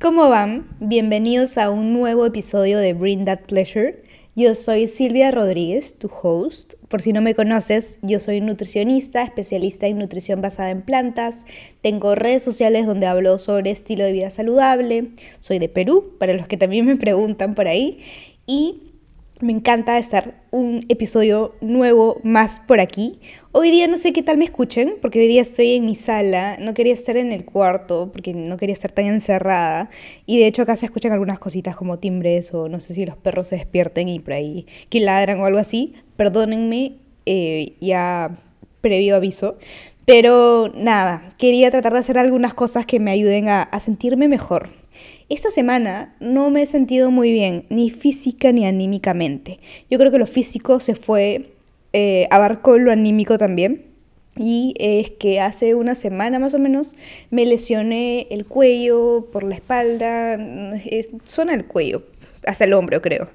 ¿Cómo van? Bienvenidos a un nuevo episodio de Bring That Pleasure. Yo soy Silvia Rodríguez, tu host. Por si no me conoces, yo soy nutricionista, especialista en nutrición basada en plantas. Tengo redes sociales donde hablo sobre estilo de vida saludable. Soy de Perú, para los que también me preguntan por ahí. Y me encanta estar un episodio nuevo más por aquí. Hoy día no sé qué tal me escuchen, porque hoy día estoy en mi sala. No quería estar en el cuarto, porque no quería estar tan encerrada. Y de hecho acá se escuchan algunas cositas como timbres o no sé si los perros se despierten y por ahí que ladran o algo así. Perdónenme, eh, ya previo aviso. Pero nada, quería tratar de hacer algunas cosas que me ayuden a, a sentirme mejor esta semana no me he sentido muy bien, ni física ni anímicamente. Yo creo que lo físico se fue, eh, abarcó lo anímico también. Y es que hace una semana más o menos me lesioné el cuello por la espalda, es, zona del cuello, hasta el hombro creo.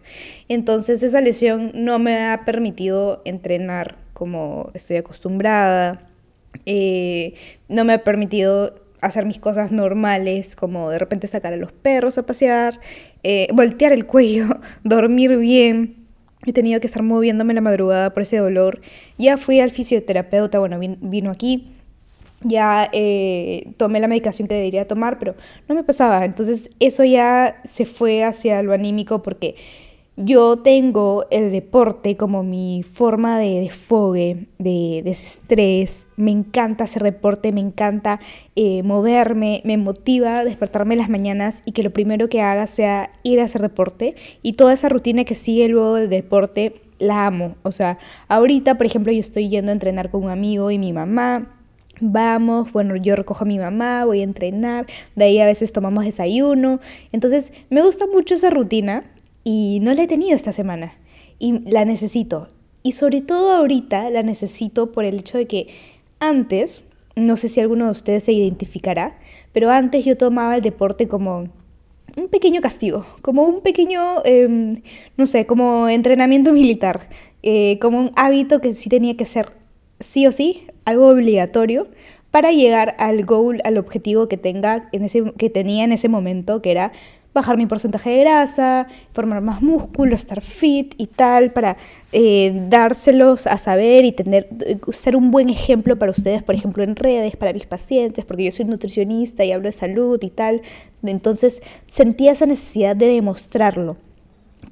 Entonces esa lesión no me ha permitido entrenar como estoy acostumbrada, eh, no me ha permitido hacer mis cosas normales, como de repente sacar a los perros a pasear, eh, voltear el cuello, dormir bien. He tenido que estar moviéndome la madrugada por ese dolor. Ya fui al fisioterapeuta, bueno, vino aquí. Ya eh, tomé la medicación que debería tomar, pero no me pasaba. Entonces eso ya se fue hacia lo anímico porque yo tengo el deporte como mi forma de desfogue, de desestrés. Me encanta hacer deporte, me encanta eh, moverme, me motiva despertarme las mañanas y que lo primero que haga sea ir a hacer deporte. Y toda esa rutina que sigue luego del deporte la amo. O sea, ahorita, por ejemplo, yo estoy yendo a entrenar con un amigo y mi mamá. Vamos, bueno, yo recojo a mi mamá, voy a entrenar, de ahí a veces tomamos desayuno. Entonces, me gusta mucho esa rutina y no la he tenido esta semana y la necesito. Y sobre todo ahorita la necesito por el hecho de que antes, no sé si alguno de ustedes se identificará, pero antes yo tomaba el deporte como un pequeño castigo, como un pequeño, em, no sé, como entrenamiento militar, eh, como un hábito que sí tenía que ser sí o sí, algo obligatorio para llegar al goal, al objetivo que, tenga en ese, que tenía en ese momento, que era bajar mi porcentaje de grasa, formar más músculo, estar fit y tal, para eh, dárselos a saber y tener, ser un buen ejemplo para ustedes, por ejemplo, en redes, para mis pacientes, porque yo soy nutricionista y hablo de salud y tal. Entonces sentía esa necesidad de demostrarlo.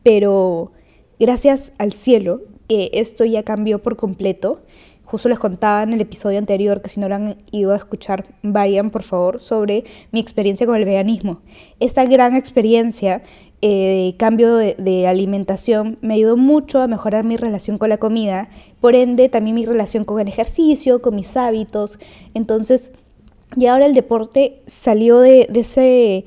Pero gracias al cielo, que esto ya cambió por completo Justo les contaba en el episodio anterior, que si no lo han ido a escuchar, vayan por favor, sobre mi experiencia con el veganismo. Esta gran experiencia eh, de cambio de, alimentación me ayudó mucho a mejorar mi relación con la comida, por ende también mi relación con el ejercicio, con mis hábitos. Entonces, y ahora el deporte salió de ese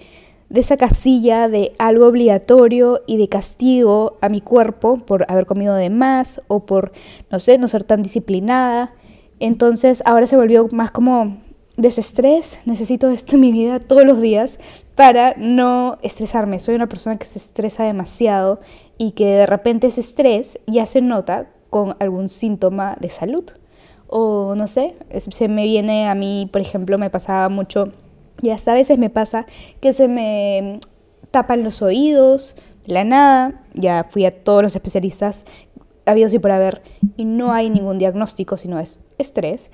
de esa casilla de algo obligatorio y de castigo a mi cuerpo por haber comido de más o por, no sé, no ser tan disciplinada. Entonces ahora se volvió más como desestrés, necesito esto en mi vida todos los días para no estresarme. Soy una persona que se estresa demasiado y que de repente ese estrés ya se nota con algún síntoma de salud. O no sé, se me viene a mí, por ejemplo, me pasaba mucho y hasta a veces me pasa que se me tapan los oídos la nada. Ya fui a todos los especialistas habidos y por haber y no hay ningún diagnóstico, sino es estrés.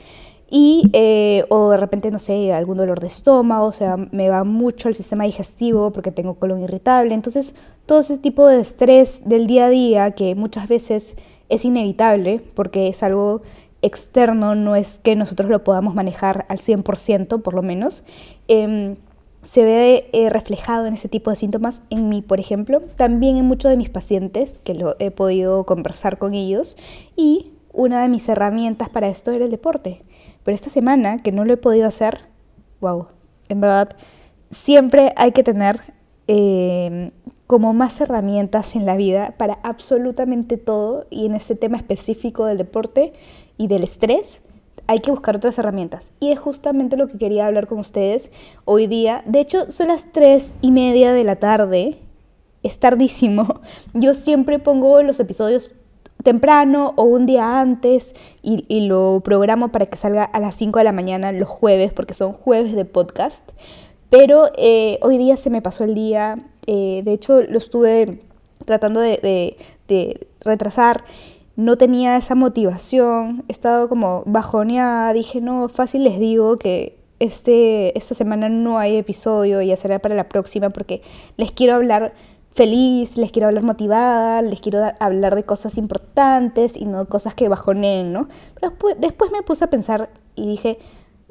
Y, eh, o de repente, no sé, algún dolor de estómago, o sea, me va mucho el sistema digestivo porque tengo colon irritable. Entonces, todo ese tipo de estrés del día a día que muchas veces es inevitable porque es algo externo, no es que nosotros lo podamos manejar al 100% por lo menos, em, se ve eh, reflejado en ese tipo de síntomas en mí, por ejemplo, también en muchos de mis pacientes, que lo he podido conversar con ellos, y una de mis herramientas para esto era el deporte. Pero esta semana, que no lo he podido hacer, wow, en verdad, siempre hay que tener em, como más herramientas en la vida para absolutamente todo y en este tema específico del deporte y del estrés, hay que buscar otras herramientas. Y es justamente lo que quería hablar con ustedes hoy día. De hecho, son las tres y media de la tarde. Es tardísimo. Yo siempre pongo los episodios temprano o un día antes y, lo programo para que salga a las 5 de la mañana los jueves, porque son jueves de podcast. Pero eh, hoy día se me pasó el día, eh, de hecho lo estuve tratando de, retrasar, no tenía esa motivación, he estado como bajoneada, dije, no, fácil les digo que este, esta semana no hay episodio, ya será para la próxima porque les quiero hablar feliz, les quiero hablar motivada, les quiero hablar de cosas importantes y no cosas que bajoneen, ¿no? Pero después, después me puse a pensar y dije,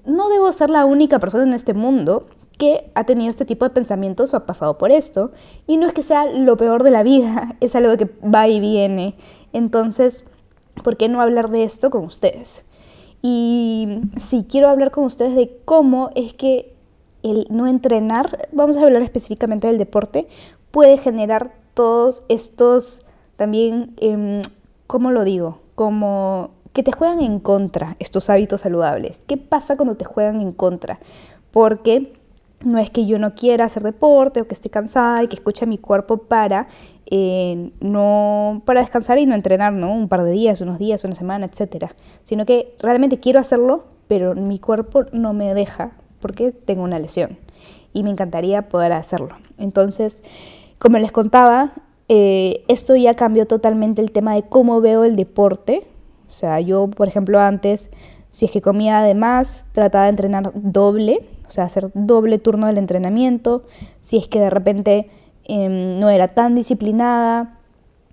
no debo ser la única persona en este mundo que ha tenido este tipo de pensamientos o ha pasado por esto. Y no es que sea lo peor de la vida, es algo que va y viene. Entonces, ¿por qué no hablar de esto con ustedes? Y si quiero hablar con ustedes de cómo es que el no entrenar, vamos a hablar específicamente del deporte, puede generar todos estos también, eh, ¿cómo lo digo? Como que te juegan en contra estos hábitos saludables. ¿Qué pasa cuando te juegan en contra? Porque no es que yo no quiera hacer deporte o que esté cansada y que escuche a mi cuerpo para eh, no para descansar y no entrenar, ¿no? Un par de días, unos días, una semana, etcétera. Sino que realmente quiero hacerlo, pero mi cuerpo no me deja porque tengo una lesión y me encantaría poder hacerlo. Entonces, como les contaba, eh, esto ya cambió totalmente el tema de cómo veo el deporte. O sea, yo, por ejemplo, antes, si es que comía además, trataba de entrenar doble o sea, hacer doble turno del entrenamiento, si es que de repente em, no era tan disciplinada,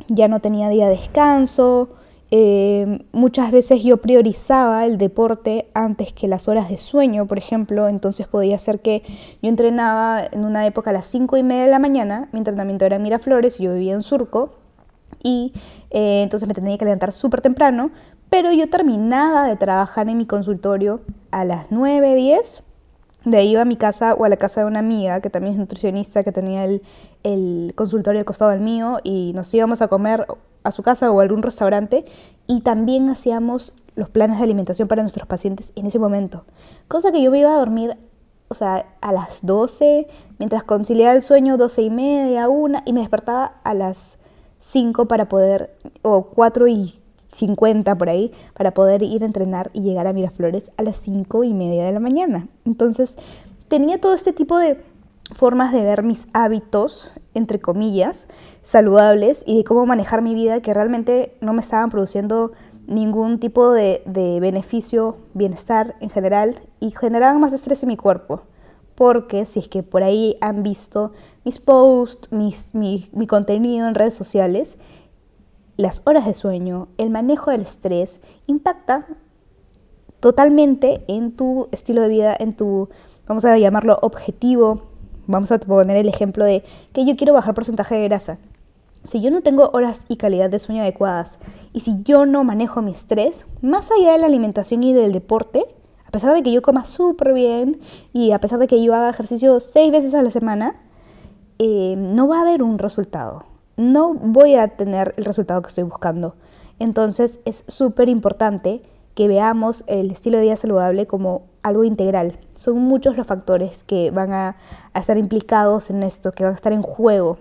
ya no tenía día de descanso, em, muchas veces yo priorizaba el deporte antes que las horas de sueño, por ejemplo, entonces podía ser que yo entrenaba en una época a las 5 y media de la mañana, mi entrenamiento era en Miraflores, yo vivía en Surco, y eh, entonces me tenía que levantar súper temprano, pero yo terminaba de trabajar en mi consultorio a las 9, 10 de ahí iba a mi casa o a la casa de una amiga que también es nutricionista, que tenía el, el consultorio al costado del mío y nos íbamos a comer a su casa o a algún restaurante y también hacíamos los planes de alimentación para nuestros pacientes en ese momento. Cosa que yo me iba a dormir, o sea, a las 12, mientras conciliaba el sueño 12 y media, una, y me despertaba a las 5 para poder, o 4 y 50 por ahí para poder ir a entrenar y llegar a Miraflores a las 5 y media de la mañana. Entonces tenía todo este tipo de formas de ver mis hábitos, entre comillas, saludables y de cómo manejar mi vida que realmente no me estaban produciendo ningún tipo de, beneficio, bienestar en general y generaban más estrés en mi cuerpo. Porque si es que por ahí han visto mis posts, mis, mi, mi contenido en redes sociales, las horas de sueño, el manejo del estrés, impacta totalmente en tu estilo de vida, en tu, vamos a llamarlo objetivo. Vamos a poner el ejemplo de que yo quiero bajar porcentaje de grasa. Si yo no tengo horas y calidad de sueño adecuadas y si yo no manejo mi estrés, más allá de la alimentación y del deporte, a pesar de que yo coma súper bien y a pesar de que yo haga ejercicio seis veces a la semana, eh, no va a haber un resultado no voy a tener el resultado que estoy buscando. Entonces es súper importante que veamos el estilo de vida saludable como algo integral. Son muchos los factores que van a, estar implicados en esto, que van a estar en juego.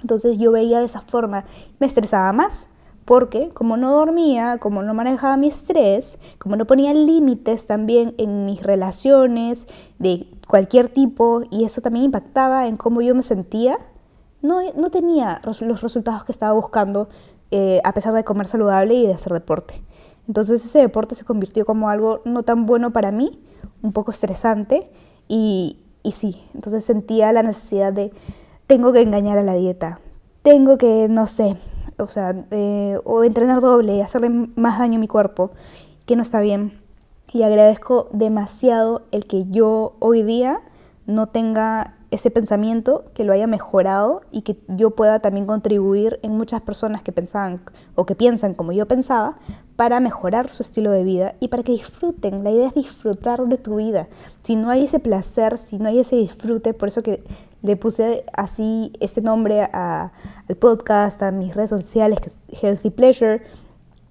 Entonces yo veía de esa forma, me estresaba más, porque como no dormía, como no manejaba mi estrés, como no ponía límites también en mis relaciones de cualquier tipo, y eso también impactaba en cómo yo me sentía, no, no tenía los resultados que estaba buscando eh, a pesar de comer saludable y de hacer deporte. Entonces ese deporte se convirtió como algo no tan bueno para mí, un poco estresante y, y sí, entonces sentía la necesidad de, tengo que engañar a la dieta, tengo que, no sé, o sea, eh, o entrenar doble y hacerle más daño a mi cuerpo, que no está bien. Y agradezco demasiado el que yo hoy día no tenga ese pensamiento, que lo haya mejorado y que yo pueda también contribuir en muchas personas que pensaban o que piensan como yo pensaba para mejorar su estilo de vida y para que disfruten. La idea es disfrutar de tu vida. Si no hay ese placer, si no hay ese disfrute, por eso que le puse así este nombre al podcast, a mis redes sociales, que es Healthy Pleasure,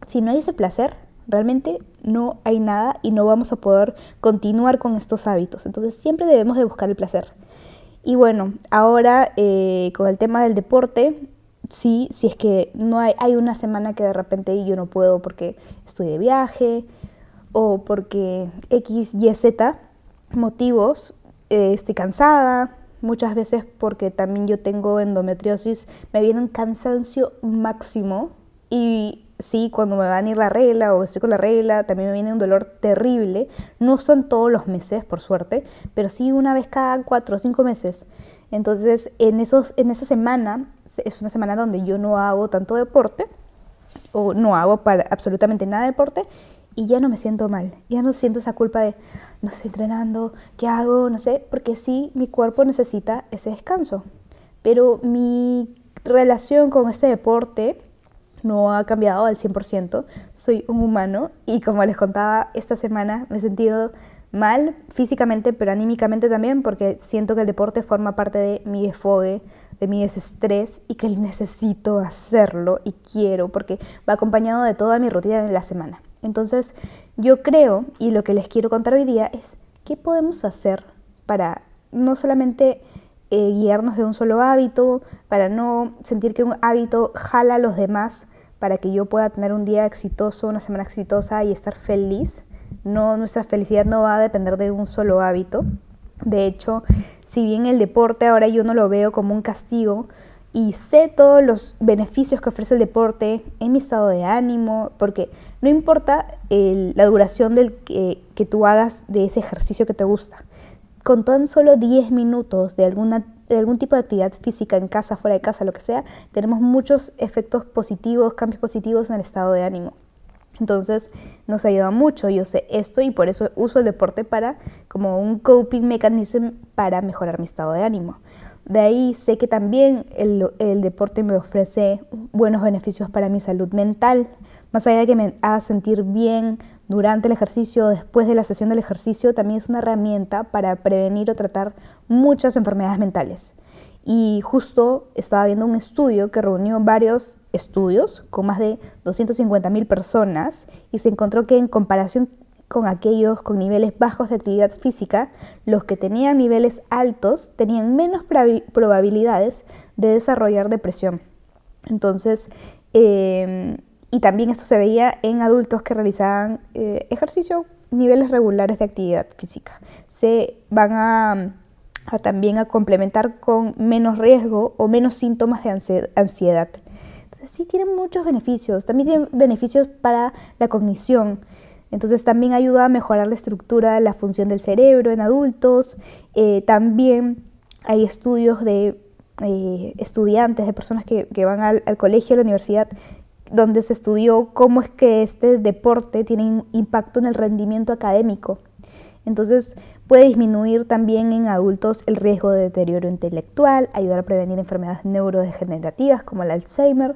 si no hay ese placer, realmente no hay nada y no vamos a poder continuar con estos hábitos. Entonces siempre debemos de buscar el placer. Y bueno, ahora eh, con el tema del deporte, sí, si es que no hay, hay una semana que de repente yo no puedo porque estoy de viaje o porque X, Y, Z motivos, eh, estoy cansada, muchas veces porque también yo tengo endometriosis, me viene un cansancio máximo y sí, cuando me va a ir la regla o estoy con la regla, también me viene un dolor terrible. No son todos los meses, por suerte, pero sí una vez cada cuatro o cinco meses. Entonces, en, esos, en esa semana, es una semana donde yo no hago tanto deporte, o no hago para absolutamente nada de deporte, y ya no me siento mal, ya no siento esa culpa de no estoy entrenando, ¿qué hago? No sé, porque sí, mi cuerpo necesita ese descanso. Pero mi relación con este deporte no ha cambiado al 100%. Soy un humano y como les contaba, esta semana me he sentido mal físicamente, pero anímicamente también, porque siento que el deporte forma parte de mi desfogue, de mi desestrés y que necesito hacerlo y quiero, porque va acompañado de toda mi rutina de la semana. Entonces, yo creo, y lo que les quiero contar hoy día es, ¿qué podemos hacer para no solamente eh, guiarnos de un solo hábito, para no sentir que un hábito jala a los demás, para que yo pueda tener un día exitoso, una semana exitosa y estar feliz? No, nuestra felicidad no va a depender de un solo hábito. De hecho, si bien el deporte ahora yo no lo veo como un castigo, y sé todos los beneficios que ofrece el deporte en mi estado de ánimo, porque no importa la duración del que, que, tú hagas de ese ejercicio que te gusta. Con tan solo 10 minutos de, algún tipo de actividad física en casa, fuera de casa, lo que sea, tenemos muchos efectos positivos, cambios positivos en el estado de ánimo. Entonces nos ayuda mucho, yo sé esto y por eso uso el deporte para como un coping mechanism para mejorar mi estado de ánimo. De ahí sé que también el, el, deporte me ofrece buenos beneficios para mi salud mental. Más allá de que me haga sentir bien durante el ejercicio, después de la sesión del ejercicio, también es una herramienta para prevenir o tratar muchas enfermedades mentales. Y justo estaba viendo un estudio que reunió varios estudios con más de 250.000 personas y se encontró que en comparación con aquellos con niveles bajos de actividad física, los que tenían niveles altos tenían menos probabilidades de desarrollar depresión. Entonces, em, y también esto se veía en adultos que realizaban eh, ejercicio, niveles regulares de actividad física. Se van a, también a complementar con menos riesgo o menos síntomas de ansiedad. Entonces sí tienen muchos beneficios. También tienen beneficios para la cognición. Entonces también ayuda a mejorar la estructura la función del cerebro en adultos. Eh, también hay estudios de eh, estudiantes, de personas que, van al, colegio, a la universidad, donde se estudió cómo es que este deporte tiene impacto en el rendimiento académico. Entonces puede disminuir también en adultos el riesgo de deterioro intelectual, ayudar a prevenir enfermedades neurodegenerativas como el Alzheimer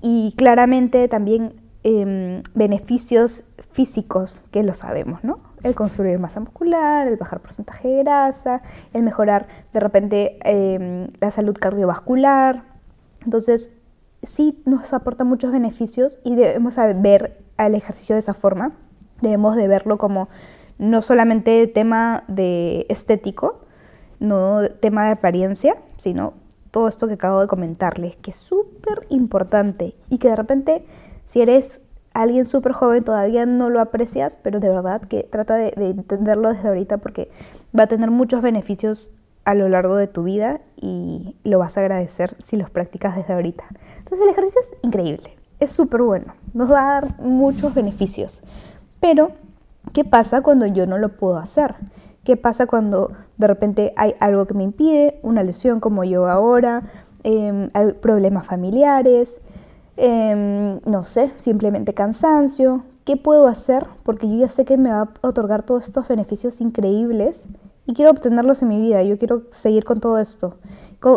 y claramente también Em, beneficios físicos que lo sabemos, ¿no? El construir masa muscular, el bajar porcentaje de grasa, el mejorar de repente em, la salud cardiovascular. Entonces, sí nos aporta muchos beneficios y debemos ver al ejercicio de esa forma. Debemos de verlo como no solamente tema de estético, no tema de apariencia, sino todo esto que acabo de comentarles, que es súper importante y que de repente si eres alguien súper joven todavía no lo aprecias, pero de verdad que trata de, entenderlo desde ahorita porque va a tener muchos beneficios a lo largo de tu vida y lo vas a agradecer si los practicas desde ahorita. Entonces el ejercicio es increíble, es súper bueno, nos va a dar muchos beneficios. Pero, ¿qué pasa cuando yo no lo puedo hacer? ¿Qué pasa cuando de repente hay algo que me impide, una lesión como yo ahora, eh, problemas familiares? Em, no sé, simplemente cansancio. ¿Qué puedo hacer? Porque yo ya sé que me va a otorgar todos estos beneficios increíbles y quiero obtenerlos en mi vida. Yo quiero seguir con todo esto.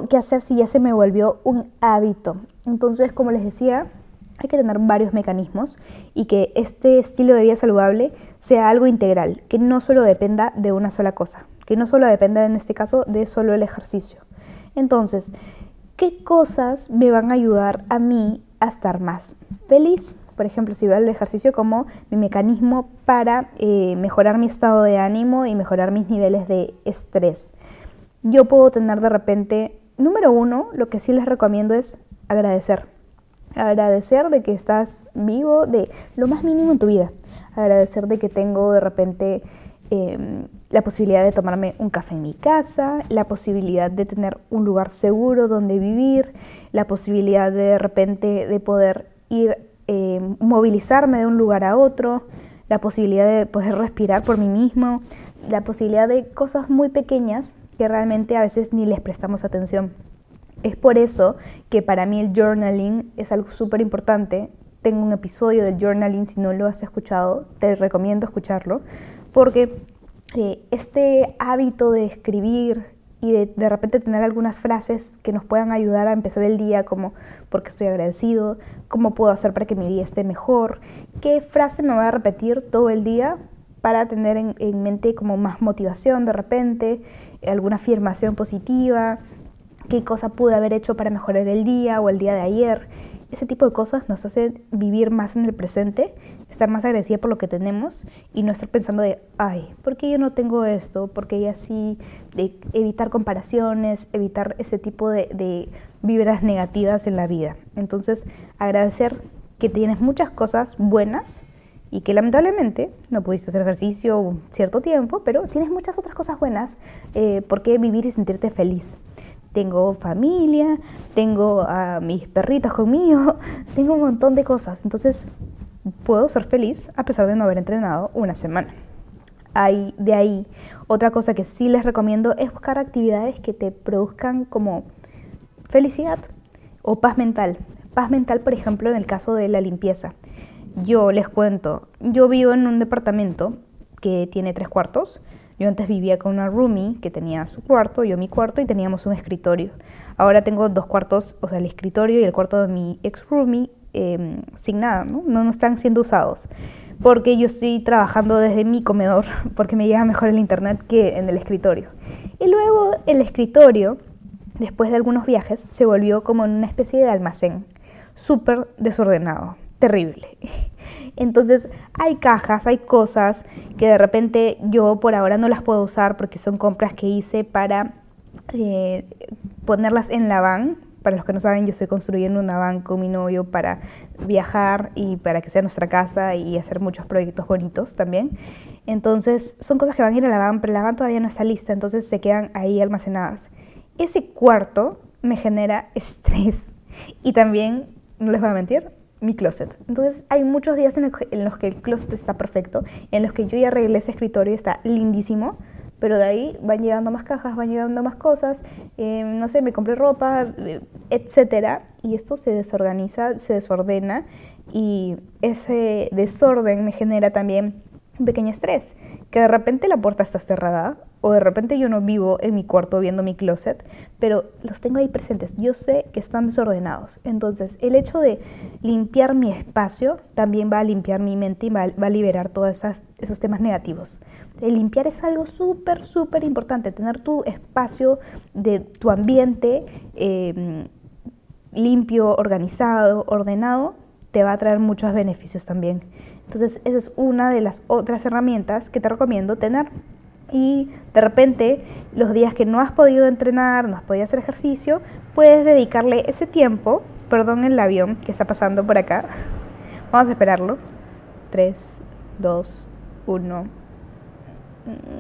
¿Qué hacer si ya se me volvió un hábito? Entonces, como les decía, hay que tener varios mecanismos y que este estilo de vida saludable sea algo integral, que no solo dependa de una sola cosa, que no solo dependa en este caso de solo el ejercicio. Entonces, ¿qué cosas me van a ayudar a mí a estar más feliz. Por ejemplo, si veo el ejercicio como mi mecanismo para eh, mejorar mi estado de ánimo y mejorar mis niveles de estrés. Yo puedo tener de repente, número uno, lo que sí les recomiendo es agradecer. Agradecer de que estás vivo, de lo más mínimo en tu vida. Agradecer de que tengo de repente em, la posibilidad de tomarme un café en mi casa, la posibilidad de tener un lugar seguro donde vivir, la posibilidad de de repente de poder ir, eh, movilizarme de un lugar a otro, la posibilidad de poder respirar por mí mismo, la posibilidad de cosas muy pequeñas que realmente a veces ni les prestamos atención. Es por eso que para mí el journaling es algo súper importante. Tengo un episodio del journaling, si no lo has escuchado, te recomiendo escucharlo, porque eh, este hábito de escribir y de, repente tener algunas frases que nos puedan ayudar a empezar el día, como porque estoy agradecido, cómo puedo hacer para que mi día esté mejor, qué frase me voy a repetir todo el día para tener en, en mente como más motivación de repente, alguna afirmación positiva, qué cosa pude haber hecho para mejorar el día o el día de ayer. Ese tipo de cosas nos hacen vivir más en el presente, estar más agradecida por lo que tenemos y no estar pensando de, ay, ¿por qué yo no tengo esto? ¿Por qué así? De evitar comparaciones, evitar ese tipo de, de vibras negativas en la vida. Entonces, agradecer que tienes muchas cosas buenas y que lamentablemente no pudiste hacer ejercicio un cierto tiempo, pero tienes muchas otras cosas buenas eh, por qué vivir y sentirte feliz tengo familia, tengo a mis perritos conmigo, tengo un montón de cosas. Entonces, puedo ser feliz a pesar de no haber entrenado una semana. Hay, de ahí, otra cosa que sí les recomiendo es buscar actividades que te produzcan como felicidad o paz mental. Paz mental, por ejemplo, en el caso de la limpieza. Yo les cuento, yo vivo en un departamento que tiene tres cuartos, yo antes vivía con una roomie que tenía su cuarto, yo mi cuarto y teníamos un escritorio. Ahora tengo dos cuartos, o sea, el escritorio y el cuarto de mi ex roomie em, sin nada, ¿no? ¿no? están siendo usados. Porque yo estoy trabajando desde mi comedor, porque me llega mejor el internet que en el escritorio. Y luego el escritorio, después de algunos viajes, se volvió como una especie de almacén, súper desordenado terrible. Entonces hay cajas, hay cosas que de repente yo por ahora no las puedo usar porque son compras que hice para eh, ponerlas en la van. Para los que no saben, yo estoy construyendo una van con mi novio para viajar y para que sea nuestra casa y hacer muchos proyectos bonitos también. Entonces son cosas que van a ir a la van, pero la van todavía no está lista, entonces se quedan ahí almacenadas. Ese cuarto me genera estrés y también, no les voy a mentir, mi closet. Entonces hay muchos días en, los que el closet está perfecto, en los que yo ya arreglé ese escritorio y está lindísimo, pero de ahí van llegando más cajas, van llegando más cosas, eh, no sé, me compré ropa, eh, etcétera, y esto se desorganiza, se desordena y ese desorden me genera también un pequeño estrés, que de repente la puerta está cerrada o de repente yo no vivo en mi cuarto viendo mi closet, pero los tengo ahí presentes. Yo sé que están desordenados. Entonces, el hecho de limpiar mi espacio también va a limpiar mi mente y va, a liberar todos esos temas negativos. El limpiar es algo súper, súper importante. Tener tu espacio de tu ambiente em, limpio, organizado, ordenado, te va a traer muchos beneficios también. Entonces, esa es una de las otras herramientas que te recomiendo tener y de repente los días que no has podido entrenar, no has podido hacer ejercicio, puedes dedicarle ese tiempo, perdón el avión que está pasando por acá, vamos a esperarlo, 3, 2, 1,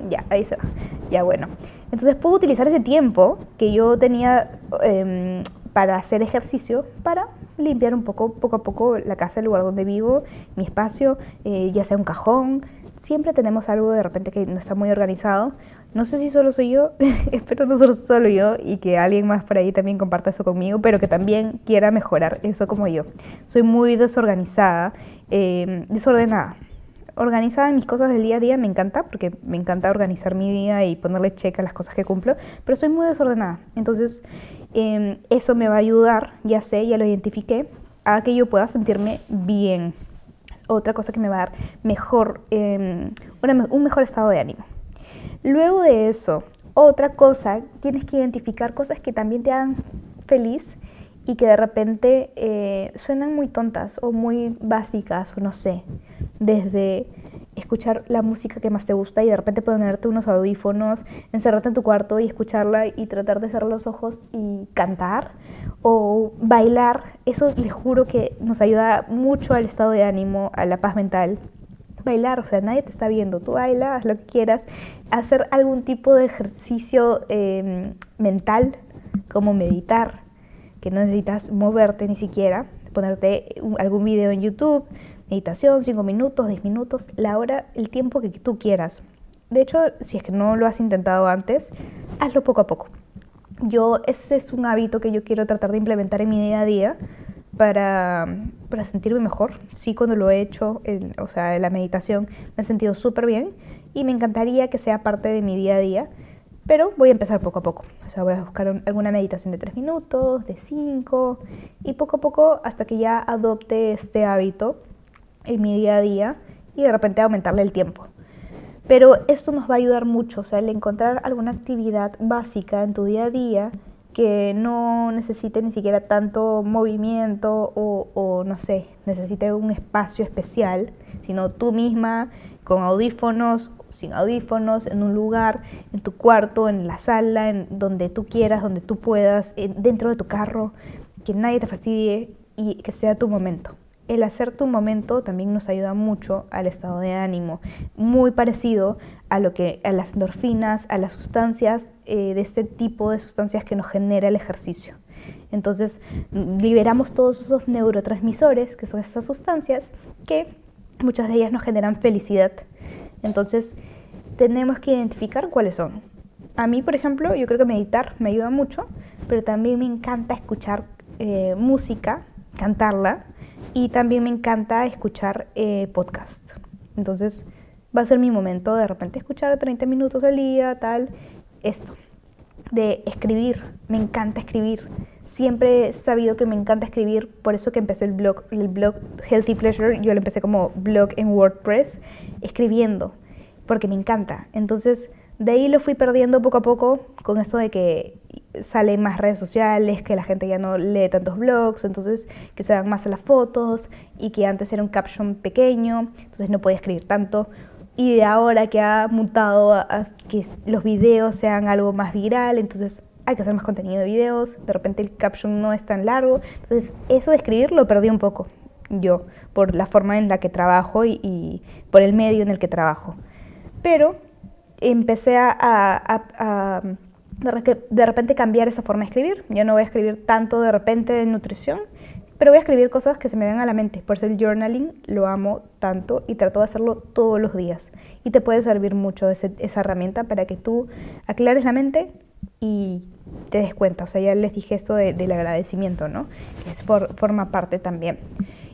ya, ahí se va, ya bueno. Entonces puedo utilizar ese tiempo que yo tenía em, para hacer ejercicio para limpiar un poco, poco a poco la casa, el lugar donde vivo, mi espacio, eh, ya sea un cajón, siempre tenemos algo de repente que no está muy organizado. No sé si solo soy yo, espero no ser solo yo y que alguien más por ahí también comparta eso conmigo, pero que también quiera mejorar eso como yo. Soy muy desorganizada, em, desordenada. Organizada en mis cosas del día a día me encanta, porque me encanta organizar mi día y ponerle check a las cosas que cumplo, pero soy muy desordenada. Entonces, em, eso me va a ayudar, ya sé, ya lo identifiqué, a que yo pueda sentirme bien otra cosa que me va a dar mejor, em, un mejor estado de ánimo. Luego de eso, otra cosa, tienes que identificar cosas que también te hagan feliz y que de repente eh, suenan muy tontas o muy básicas o no sé, desde escuchar la música que más te gusta y de repente ponerte unos audífonos, encerrarte en tu cuarto y escucharla y tratar de cerrar los ojos y cantar o bailar. Eso les juro que nos ayuda mucho al estado de ánimo, a la paz mental. bailar, o sea, nadie te está viendo, tú bailas, haz lo que quieras, hacer algún tipo de ejercicio em, mental, como meditar, que no necesitas moverte ni siquiera, ponerte algún video en YouTube, meditación, 5 minutos, 10 minutos, la hora, el tiempo que tú quieras. De hecho, si es que no lo has intentado antes, hazlo poco a poco. Yo, ese es un hábito que yo quiero tratar de implementar en mi día a día para, para sentirme mejor. Sí, cuando lo he hecho, o sea, la meditación, me he sentido súper bien y me encantaría que sea parte de mi día a día. Pero voy a empezar poco a poco. O sea, voy a buscar alguna meditación de 3 minutos, de 5, y poco a poco hasta que ya adopte este hábito en mi día a día y de repente aumentarle el tiempo. Pero esto nos va a ayudar mucho, o sea, el encontrar alguna actividad básica en tu día a día que no necesite ni siquiera tanto movimiento o, no sé, necesite un espacio especial, sino tú misma con audífonos, sin audífonos, en un lugar, en tu cuarto, en la sala, en donde tú quieras, donde tú puedas, dentro de tu carro, que nadie te fastidie y que sea tu momento el hacer tu momento también nos ayuda mucho al estado de ánimo, muy parecido a lo que a las endorfinas, a las sustancias eh, de este tipo de sustancias que nos genera el ejercicio. Entonces liberamos todos esos neurotransmisores, que son estas sustancias, que muchas de ellas nos generan felicidad. Entonces tenemos que identificar cuáles son. A mí, por ejemplo, yo creo que meditar me ayuda mucho, pero también me encanta escuchar eh, música, cantarla, y también me encanta escuchar eh, podcast. Entonces va a ser mi momento de repente escuchar 30 minutos al día, tal, esto. De escribir, me encanta escribir. Siempre he sabido que me encanta escribir, por eso que empecé el blog, el blog Healthy Pleasure, yo lo empecé como blog en WordPress, escribiendo, porque me encanta. Entonces, de ahí lo fui perdiendo poco a poco con esto de que salen más redes sociales, que la gente ya no lee tantos blogs, entonces que se dan más a las fotos y que antes era un caption pequeño, entonces no podía escribir tanto. Y de ahora que ha mutado a, que los videos sean algo más viral, entonces hay que hacer más contenido de videos, de repente el caption no es tan largo, entonces eso de escribir lo perdí un poco yo, por la forma en la que trabajo y, por el medio en el que trabajo. Pero empecé a de repente cambiar esa forma de escribir. Yo no voy a escribir tanto de repente de nutrición, pero voy a escribir cosas que se me vengan a la mente. Por eso el journaling lo amo tanto y trato de hacerlo todos los días. Y te puede servir mucho esa herramienta para que tú aclares la mente y te des cuenta. O sea, ya les dije esto del agradecimiento, ¿no? Que es forma parte también.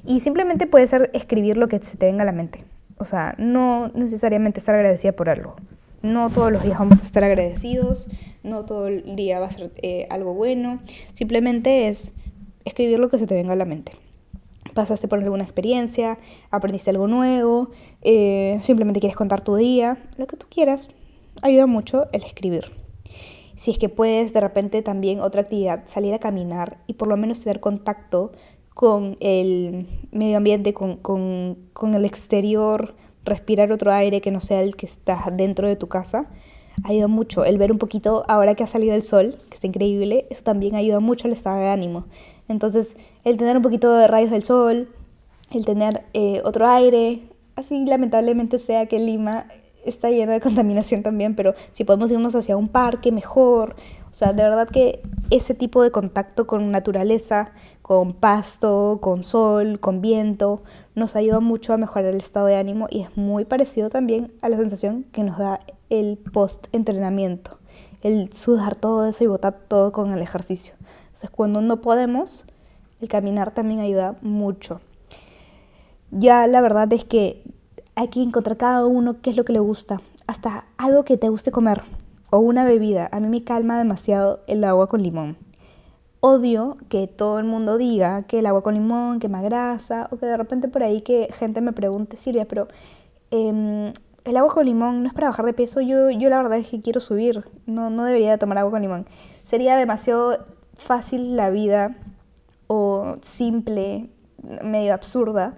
Y simplemente puede ser escribir lo que se te venga a la mente. O sea, no necesariamente estar agradecida por algo. No todos los días vamos a estar agradecidos, no todo el día va a ser eh, algo bueno, simplemente es escribir lo que se te venga a la mente. Pasaste por alguna experiencia, aprendiste algo nuevo, eh, simplemente quieres contar tu día, lo que tú quieras, ayuda mucho el escribir. Si es que puedes de repente también otra actividad, salir a caminar y por lo menos tener contacto con el medio ambiente, con, con, con el exterior, respirar otro aire que no sea el que está dentro de tu casa, ayuda mucho. El ver un poquito, ahora que ha salido el sol, que está increíble, eso también ayuda mucho al estado de ánimo. Entonces, el tener un poquito de rayos del sol, el tener eh, otro aire, así lamentablemente sea que Lima está llena de contaminación también, pero si podemos irnos hacia un parque mejor, o sea, de verdad que ese tipo de contacto con naturaleza, con pasto, con sol, con viento, nos ayuda mucho a mejorar el estado de ánimo y es muy parecido también a la sensación que nos da el post-entrenamiento, el sudar todo eso y botar todo con el ejercicio. Entonces, cuando no podemos, el caminar también ayuda mucho. Ya la verdad es que hay que encontrar cada uno qué es lo que le gusta, hasta algo que te guste comer o una bebida. A mí me calma demasiado el agua con limón. Odio que todo el mundo diga que el agua con limón quema grasa o que de repente por ahí que gente me pregunte, Silvia, pero em, el agua con limón no es para bajar de peso. Yo, yo la verdad es que quiero subir. No, no debería tomar agua con limón. Sería demasiado fácil la vida o simple, medio absurda,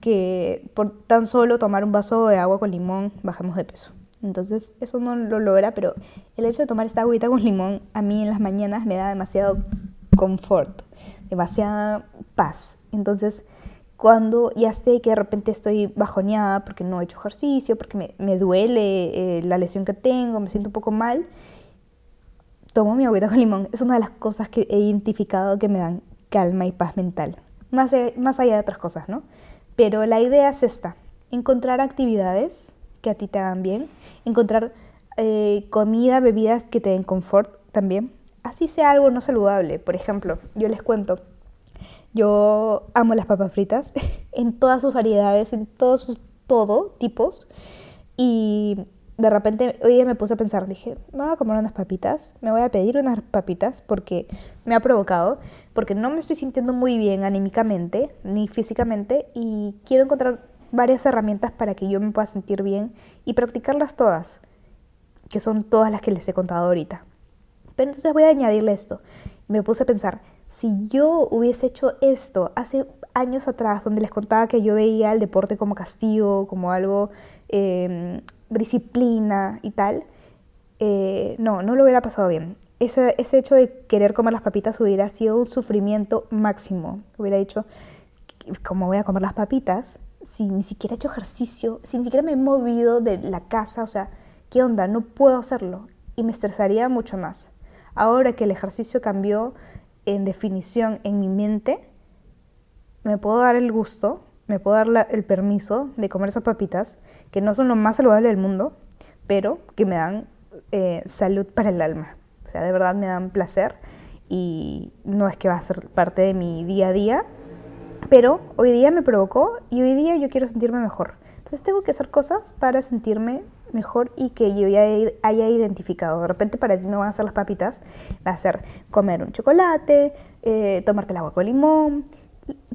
que por tan solo tomar un vaso de agua con limón bajemos de peso. Entonces eso no lo logra, pero el hecho de tomar esta agüita con limón a mí en las mañanas me da demasiado confort, demasiada paz. Entonces cuando ya sé que de repente estoy bajoneada porque no he hecho ejercicio, porque me, me duele eh, la lesión que tengo, me siento un poco mal, tomo mi agüita con limón. Es una de las cosas que he identificado que me dan calma y paz mental. Más, más allá de otras cosas, ¿no? Pero la idea es esta, encontrar actividades que a ti te hagan bien, encontrar eh, comida, bebidas que te den confort también. Así sea algo no saludable. Por ejemplo, yo les cuento, yo amo las papas fritas en todas sus variedades, en todos sus todo tipos. Y de repente hoy me puse a pensar, dije, me voy a comer unas papitas, me voy a pedir unas papitas porque me ha provocado, porque no me estoy sintiendo muy bien anímicamente ni físicamente y quiero encontrar varias herramientas para que yo me pueda sentir bien y practicarlas todas, que son todas las que les he contado ahorita. Pero entonces voy a añadirle esto. Me puse a pensar, si yo hubiese hecho esto hace años atrás, donde les contaba que yo veía el deporte como castigo, como algo, eh, disciplina y tal, eh, no, no lo hubiera pasado bien. Ese, ese hecho de querer comer las papitas hubiera sido un sufrimiento máximo. Hubiera dicho, ¿cómo voy a comer las papitas? Si ni siquiera he hecho ejercicio, si ni siquiera me he movido de la casa, o sea, ¿qué onda? No puedo hacerlo. Y me estresaría mucho más. Ahora que el ejercicio cambió, en definición en mi mente, me puedo dar el gusto, me puedo dar el permiso de comer esas papitas, que no son lo más saludable del mundo, pero que me dan eh, salud para el alma. O sea, de verdad me dan placer y no es que va a ser parte de mi día a día, pero hoy día me provocó y hoy día yo quiero sentirme mejor. Entonces tengo que hacer cosas para sentirme mejor y que yo ya haya identificado. De repente para ti no van a ser las papitas, va a ser comer un chocolate, eh, tomarte el agua con limón,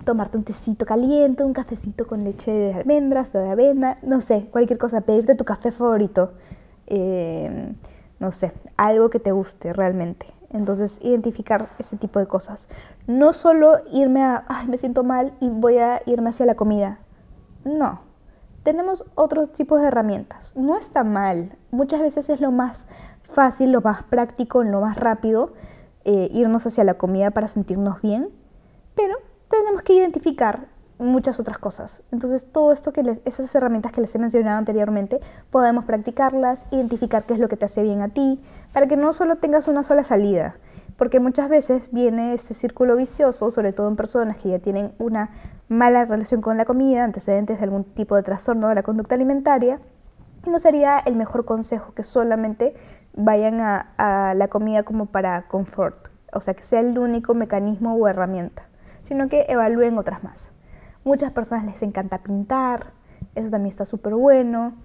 tomarte un tecito caliente, un cafecito con leche de almendras, de avena, no sé, cualquier cosa, pedirte tu café favorito, eh, no sé, algo que te guste realmente. Entonces, identificar ese tipo de cosas. No solo irme a, ay, me siento mal y voy a irme hacia la comida. No, tenemos otros tipos de herramientas. No está mal. Muchas veces es lo más fácil, lo más práctico, lo más rápido eh, irnos hacia la comida para sentirnos bien. Pero tenemos que identificar muchas otras cosas. Entonces, todo esto que esas herramientas que les he mencionado anteriormente, podemos practicarlas, identificar qué es lo que te hace bien a ti, para que no solo tengas una sola salida, porque muchas veces viene este círculo vicioso, sobre todo en personas que ya tienen una mala relación con la comida, antecedentes de algún tipo de trastorno de la conducta alimentaria, y no sería el mejor consejo que solamente vayan a, la comida como para confort, o sea, que sea el único mecanismo o herramienta, sino que evalúen otras más. Muchas personas les encanta pintar, eso también está súper bueno.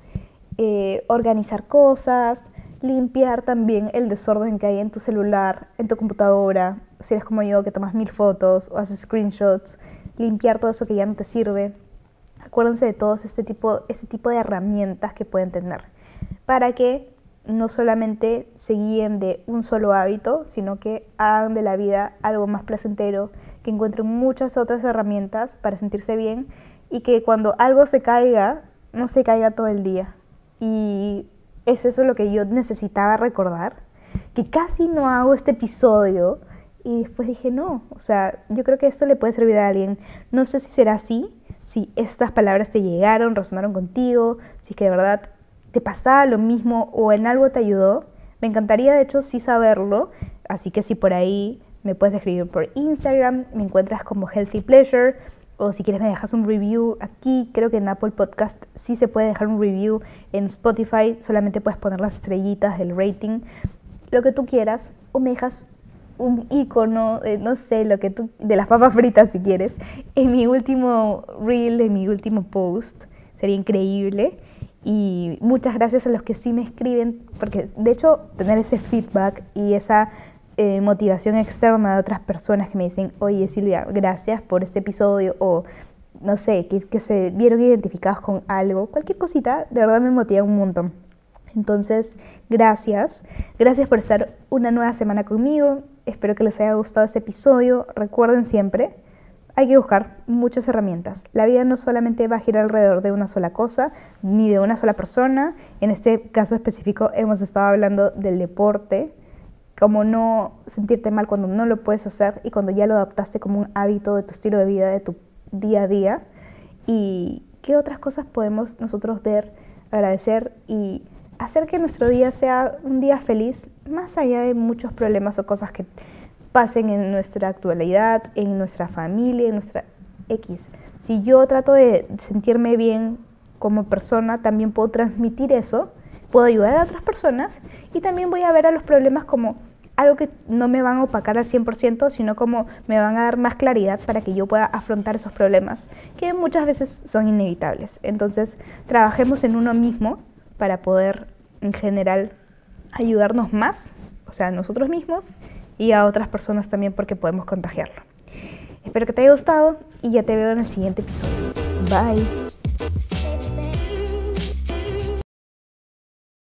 Eh, organizar cosas, limpiar también el desorden que hay en tu celular, en tu computadora. Si eres como yo que tomas mil fotos o haces screenshots, limpiar todo eso que ya no te sirve. Acuérdense de todos este tipo, este tipo de herramientas que pueden tener para que no solamente se guíen de un solo hábito, sino que hagan de la vida algo más placentero, que encuentren muchas otras herramientas para sentirse bien y que cuando algo se caiga, no se caiga todo el día. Y es eso lo que yo necesitaba recordar, que casi no hago este episodio y después dije, no, o sea, yo creo que esto le puede servir a alguien. No sé si será así, si estas palabras te llegaron, resonaron contigo, si es que de verdad te pasaba lo mismo o en algo te ayudó. Me encantaría de hecho sí saberlo, así que si por ahí me puedes escribir por Instagram, me encuentras como Healthy Pleasure o si quieres me dejas un review aquí, creo que en Apple Podcast sí se puede dejar un review, en Spotify solamente puedes poner las estrellitas del rating, lo que tú quieras, o me dejas un icono, no sé, lo que tú, de las papas fritas si quieres, en mi último reel, en mi último post, sería increíble. Y muchas gracias a los que sí me escriben, porque de hecho tener ese feedback y esa eh, motivación externa de otras personas que me dicen, oye Silvia, gracias por este episodio o no sé, que, que se vieron identificados con algo, cualquier cosita, de verdad me motiva un montón. Entonces, gracias. Gracias por estar una nueva semana conmigo. Espero que les haya gustado este episodio. Recuerden siempre hay que buscar muchas herramientas. La vida no solamente va a girar alrededor de una sola cosa, ni de una sola persona. En este caso específico hemos estado hablando del deporte, como no sentirte mal cuando no lo puedes hacer y cuando ya lo adaptaste como un hábito de tu estilo de vida, de tu día a día y qué otras cosas podemos nosotros ver, agradecer y hacer que nuestro día sea un día feliz, más allá de muchos problemas o cosas que pasen en nuestra actualidad, en nuestra familia, en nuestra X. Si yo trato de sentirme bien como persona, también puedo transmitir eso, puedo ayudar a otras personas y también voy a ver a los problemas como algo que no me van a opacar al 100%, sino como me van a dar más claridad para que yo pueda afrontar esos problemas, que muchas veces son inevitables. Entonces, trabajemos en uno mismo para poder, en general, ayudarnos más, o sea, a nosotros mismos y a otras personas también porque podemos contagiarlo. Espero que te haya gustado y ya te veo en el siguiente episodio. Bye.